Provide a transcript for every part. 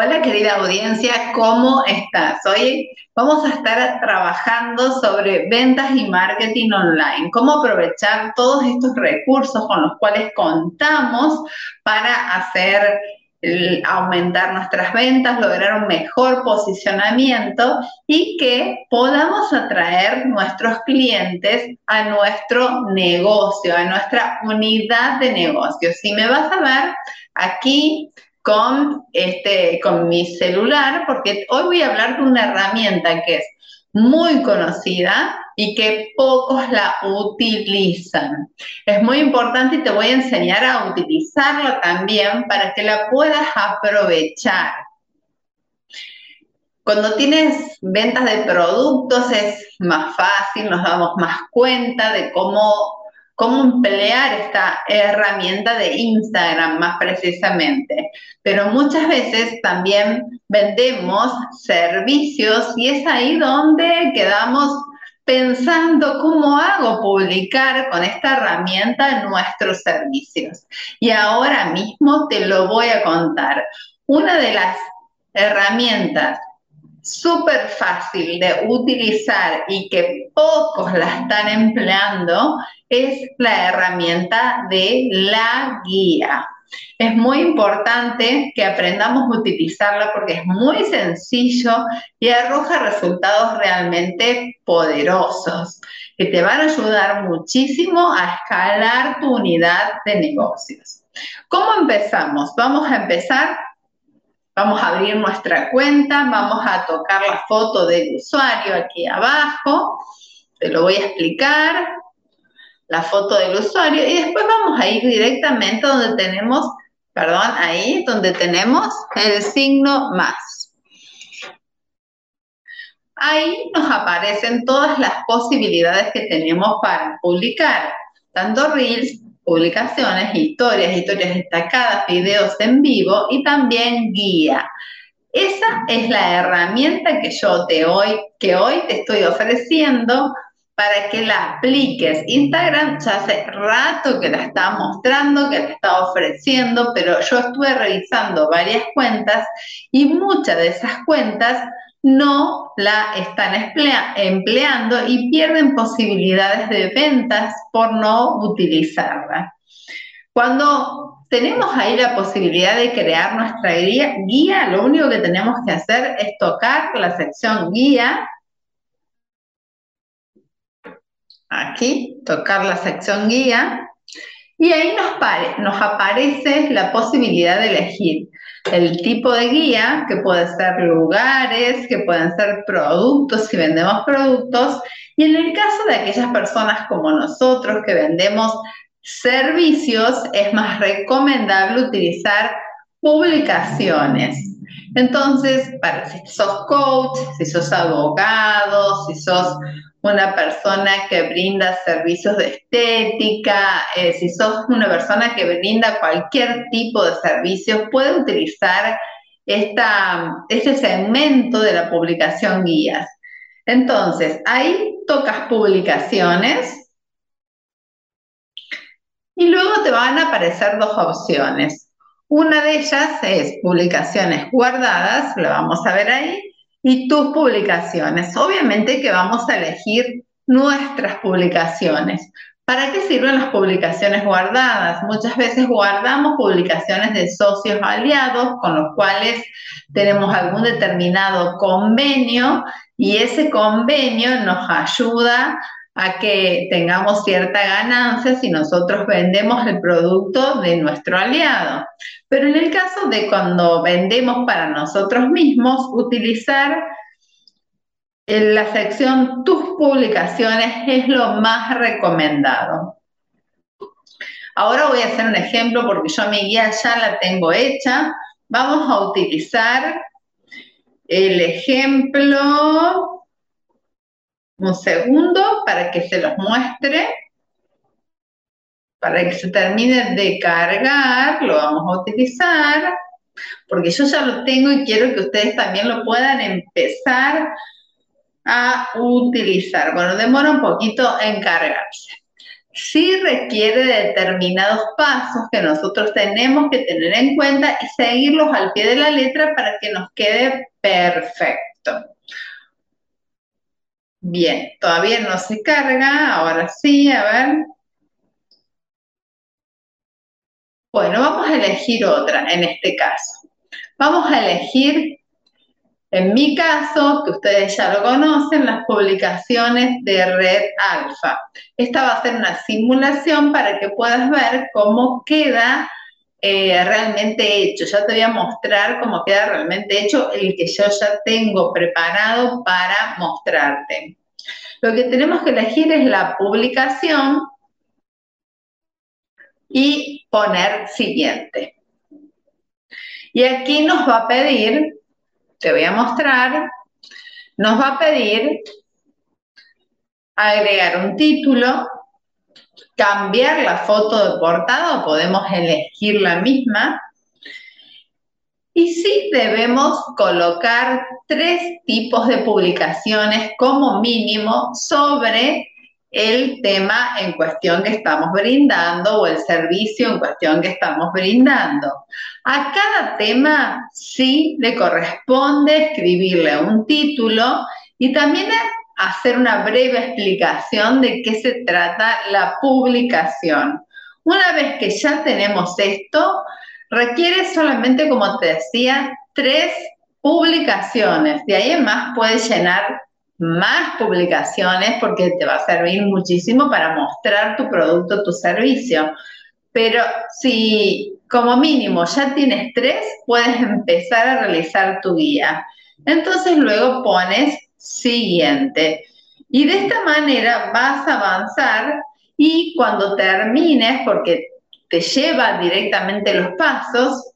Hola querida audiencia, ¿cómo estás? Hoy vamos a estar trabajando sobre ventas y marketing online, cómo aprovechar todos estos recursos con los cuales contamos para hacer aumentar nuestras ventas, lograr un mejor posicionamiento y que podamos atraer nuestros clientes a nuestro negocio, a nuestra unidad de negocio. Si me vas a ver aquí con, este, con mi celular, porque hoy voy a hablar de una herramienta que es muy conocida y que pocos la utilizan. Es muy importante y te voy a enseñar a utilizarla también para que la puedas aprovechar. Cuando tienes ventas de productos es más fácil, nos damos más cuenta de cómo cómo emplear esta herramienta de Instagram más precisamente. Pero muchas veces también vendemos servicios y es ahí donde quedamos pensando cómo hago publicar con esta herramienta nuestros servicios. Y ahora mismo te lo voy a contar. Una de las herramientas súper fácil de utilizar y que pocos la están empleando es la herramienta de la guía. Es muy importante que aprendamos a utilizarla porque es muy sencillo y arroja resultados realmente poderosos que te van a ayudar muchísimo a escalar tu unidad de negocios. ¿Cómo empezamos? Vamos a empezar Vamos a abrir nuestra cuenta, vamos a tocar la foto del usuario aquí abajo, te lo voy a explicar, la foto del usuario, y después vamos a ir directamente donde tenemos, perdón, ahí donde tenemos el signo más. Ahí nos aparecen todas las posibilidades que tenemos para publicar, tanto Reels publicaciones, historias, historias destacadas, videos en vivo y también guía. Esa es la herramienta que yo te hoy, que hoy te estoy ofreciendo para que la apliques. Instagram ya hace rato que la está mostrando, que la está ofreciendo, pero yo estuve revisando varias cuentas y muchas de esas cuentas no la están empleando y pierden posibilidades de ventas por no utilizarla. Cuando tenemos ahí la posibilidad de crear nuestra guía, lo único que tenemos que hacer es tocar la sección guía. Aquí, tocar la sección guía. Y ahí nos aparece la posibilidad de elegir el tipo de guía, que puede ser lugares, que pueden ser productos, si vendemos productos, y en el caso de aquellas personas como nosotros que vendemos servicios, es más recomendable utilizar publicaciones. Entonces, para si sos coach, si sos abogado, si sos una persona que brinda servicios de estética, eh, si sos una persona que brinda cualquier tipo de servicios, puede utilizar esta, este segmento de la publicación guías. Entonces, ahí tocas publicaciones y luego te van a aparecer dos opciones. Una de ellas es publicaciones guardadas, lo vamos a ver ahí, y tus publicaciones. Obviamente que vamos a elegir nuestras publicaciones. ¿Para qué sirven las publicaciones guardadas? Muchas veces guardamos publicaciones de socios aliados con los cuales tenemos algún determinado convenio y ese convenio nos ayuda a que tengamos cierta ganancia si nosotros vendemos el producto de nuestro aliado. Pero en el caso de cuando vendemos para nosotros mismos, utilizar en la sección tus publicaciones es lo más recomendado. Ahora voy a hacer un ejemplo porque yo mi guía ya la tengo hecha. Vamos a utilizar el ejemplo, un segundo para que se los muestre, para que se termine de cargar, lo vamos a utilizar, porque yo ya lo tengo y quiero que ustedes también lo puedan empezar a utilizar. Bueno, demora un poquito en cargarse. Sí requiere determinados pasos que nosotros tenemos que tener en cuenta y seguirlos al pie de la letra para que nos quede perfecto. Bien, todavía no se carga, ahora sí, a ver. Bueno, vamos a elegir otra en este caso. Vamos a elegir en mi caso, que ustedes ya lo conocen, las publicaciones de Red Alpha. Esta va a ser una simulación para que puedas ver cómo queda eh, realmente hecho. Ya te voy a mostrar cómo queda realmente hecho el que yo ya tengo preparado para mostrarte. Lo que tenemos que elegir es la publicación y poner siguiente. Y aquí nos va a pedir te voy a mostrar, nos va a pedir agregar un título, cambiar la foto de portada podemos elegir la misma. Y sí debemos colocar tres tipos de publicaciones como mínimo sobre el tema en cuestión que estamos brindando o el servicio en cuestión que estamos brindando. A cada tema sí le corresponde escribirle un título y también hacer una breve explicación de qué se trata la publicación. Una vez que ya tenemos esto, requiere solamente, como te decía, tres publicaciones. De ahí en más puedes llenar más publicaciones porque te va a servir muchísimo para mostrar tu producto, tu servicio. Pero si como mínimo ya tienes tres, puedes empezar a realizar tu guía. Entonces luego pones siguiente. Y de esta manera vas a avanzar y cuando termines, porque te lleva directamente los pasos,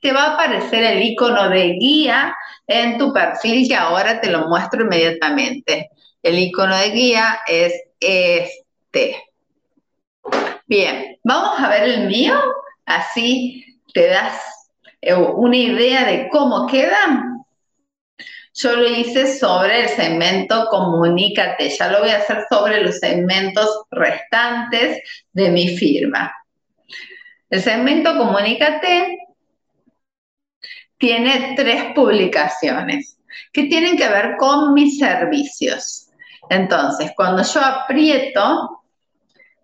te va a aparecer el icono de guía en tu perfil que ahora te lo muestro inmediatamente. El icono de guía es este. Bien, vamos a ver el mío, así te das eh, una idea de cómo queda. Yo lo hice sobre el segmento Comunícate, ya lo voy a hacer sobre los segmentos restantes de mi firma. El segmento Comunícate tiene tres publicaciones que tienen que ver con mis servicios. Entonces, cuando yo aprieto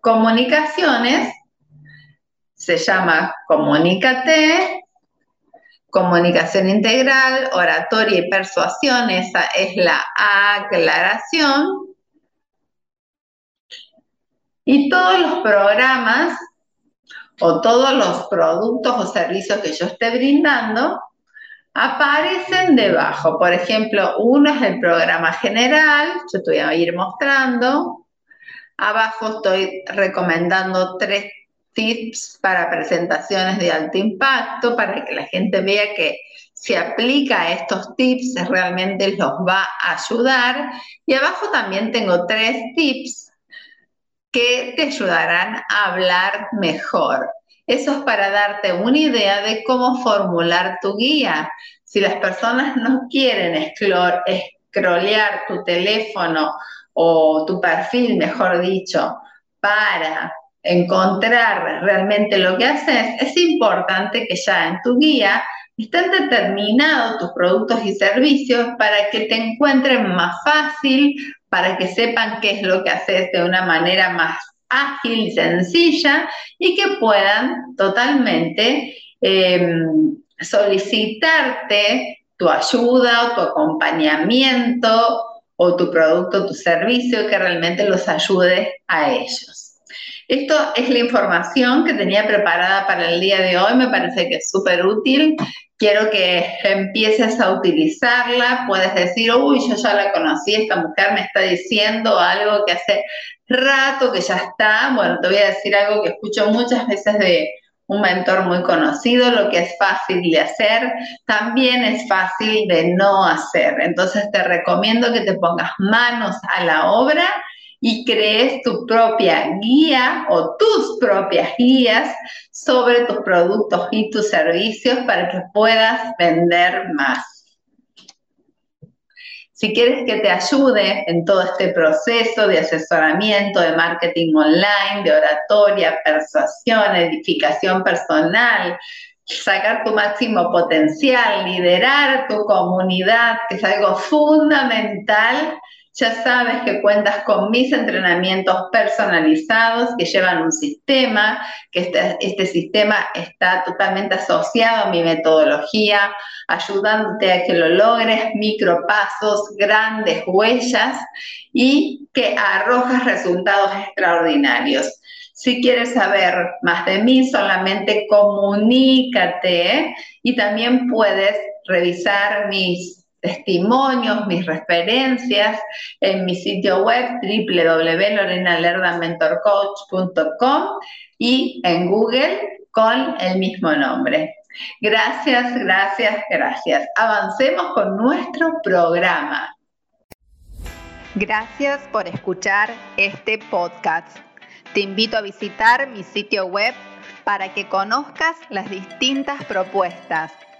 comunicaciones, se llama comunícate, comunicación integral, oratoria y persuasión, esa es la aclaración. Y todos los programas o todos los productos o servicios que yo esté brindando aparecen debajo. Por ejemplo, uno es el programa general, yo te voy a ir mostrando. Abajo estoy recomendando tres tips para presentaciones de alto impacto, para que la gente vea que si aplica estos tips realmente los va a ayudar. Y abajo también tengo tres tips que te ayudarán a hablar mejor. Eso es para darte una idea de cómo formular tu guía. Si las personas no quieren escrolear tu teléfono o tu perfil, mejor dicho, para encontrar realmente lo que haces, es importante que ya en tu guía estén determinados tus productos y servicios para que te encuentren más fácil, para que sepan qué es lo que haces de una manera más ágil, sencilla y que puedan totalmente em, solicitarte tu ayuda o tu acompañamiento o tu producto, tu servicio que realmente los ayude a ellos. Esto es la información que tenía preparada para el día de hoy, me parece que es súper útil. Quiero que empieces a utilizarla, puedes decir, uy, yo ya la conocí, esta mujer me está diciendo algo que hace rato que ya está. Bueno, te voy a decir algo que escucho muchas veces de un mentor muy conocido, lo que es fácil de hacer, también es fácil de no hacer. Entonces te recomiendo que te pongas manos a la obra y crees tu propia guía o tus propias guías sobre tus productos y tus servicios para que puedas vender más. Si quieres que te ayude en todo este proceso de asesoramiento, de marketing online, de oratoria, persuasión, edificación personal, sacar tu máximo potencial, liderar tu comunidad, que es algo fundamental, ya sabes que cuentas con mis entrenamientos personalizados que llevan un sistema, que este, este, sistema está totalmente asociado a mi metodología, ayudándote a que lo logres, micropasos, grandes huellas y que arrojas resultados extraordinarios. Si quieres saber más de mí, solamente comunícate y también puedes revisar mis testimonios, mis referencias en mi sitio web www.lorenalerdamentorcoach.com y en Google con el mismo nombre. Gracias, gracias, gracias. Avancemos con nuestro programa. Gracias por escuchar este podcast. Te invito a visitar mi sitio web para que conozcas las distintas propuestas